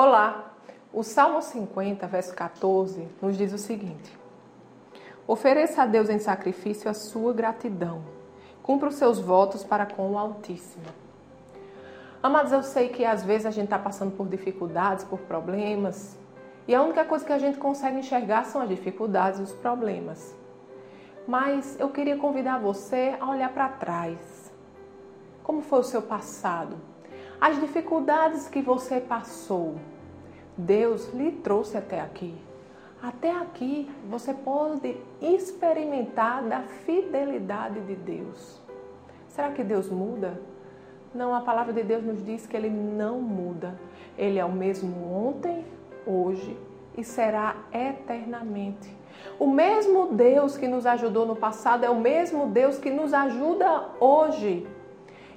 Olá! O Salmo 50, verso 14, nos diz o seguinte: Ofereça a Deus em sacrifício a sua gratidão. Cumpra os seus votos para com o Altíssimo. Amados, eu sei que às vezes a gente está passando por dificuldades, por problemas, e a única coisa que a gente consegue enxergar são as dificuldades os problemas. Mas eu queria convidar você a olhar para trás. Como foi o seu passado? As dificuldades que você passou. Deus lhe trouxe até aqui. Até aqui você pode experimentar da fidelidade de Deus. Será que Deus muda? Não, a palavra de Deus nos diz que ele não muda. Ele é o mesmo ontem, hoje e será eternamente. O mesmo Deus que nos ajudou no passado é o mesmo Deus que nos ajuda hoje.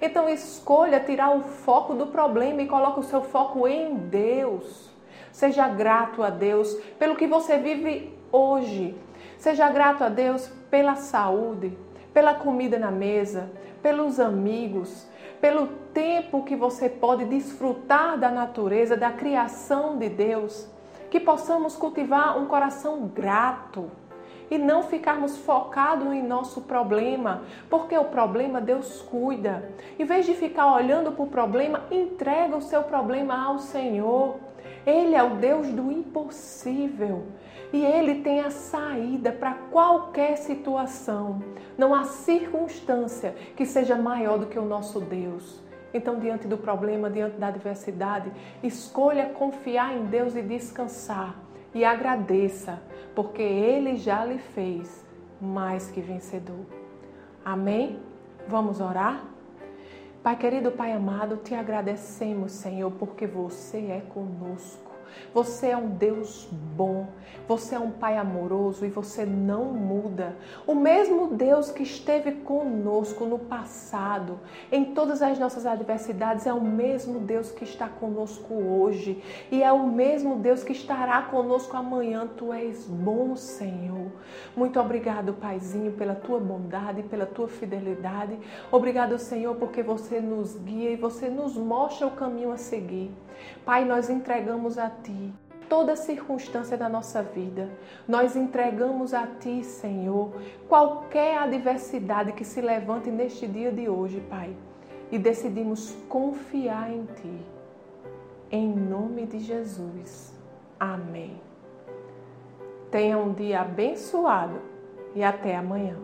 Então escolha tirar o foco do problema e coloque o seu foco em Deus. Seja grato a Deus pelo que você vive hoje. Seja grato a Deus pela saúde, pela comida na mesa, pelos amigos, pelo tempo que você pode desfrutar da natureza, da criação de Deus. Que possamos cultivar um coração grato e não ficarmos focados em nosso problema, porque o problema Deus cuida. Em vez de ficar olhando para o problema, entrega o seu problema ao Senhor. Ele é o Deus do impossível e ele tem a saída para qualquer situação. Não há circunstância que seja maior do que o nosso Deus. Então, diante do problema, diante da adversidade, escolha confiar em Deus e descansar e agradeça, porque Ele já lhe fez mais que vencedor. Amém? Vamos orar? Pai querido, Pai amado, te agradecemos, Senhor, porque você é conosco. Você é um Deus bom, você é um Pai amoroso e você não muda. O mesmo Deus que esteve conosco no passado, em todas as nossas adversidades, é o mesmo Deus que está conosco hoje e é o mesmo Deus que estará conosco amanhã. Tu és bom, Senhor. Muito obrigado, Paizinho, pela tua bondade, pela tua fidelidade. Obrigado, Senhor, porque você nos guia e você nos mostra o caminho a seguir. Pai, nós entregamos a Ti toda circunstância da nossa vida. Nós entregamos a Ti, Senhor, qualquer adversidade que se levante neste dia de hoje, Pai, e decidimos confiar em Ti. Em nome de Jesus. Amém. Tenha um dia abençoado e até amanhã.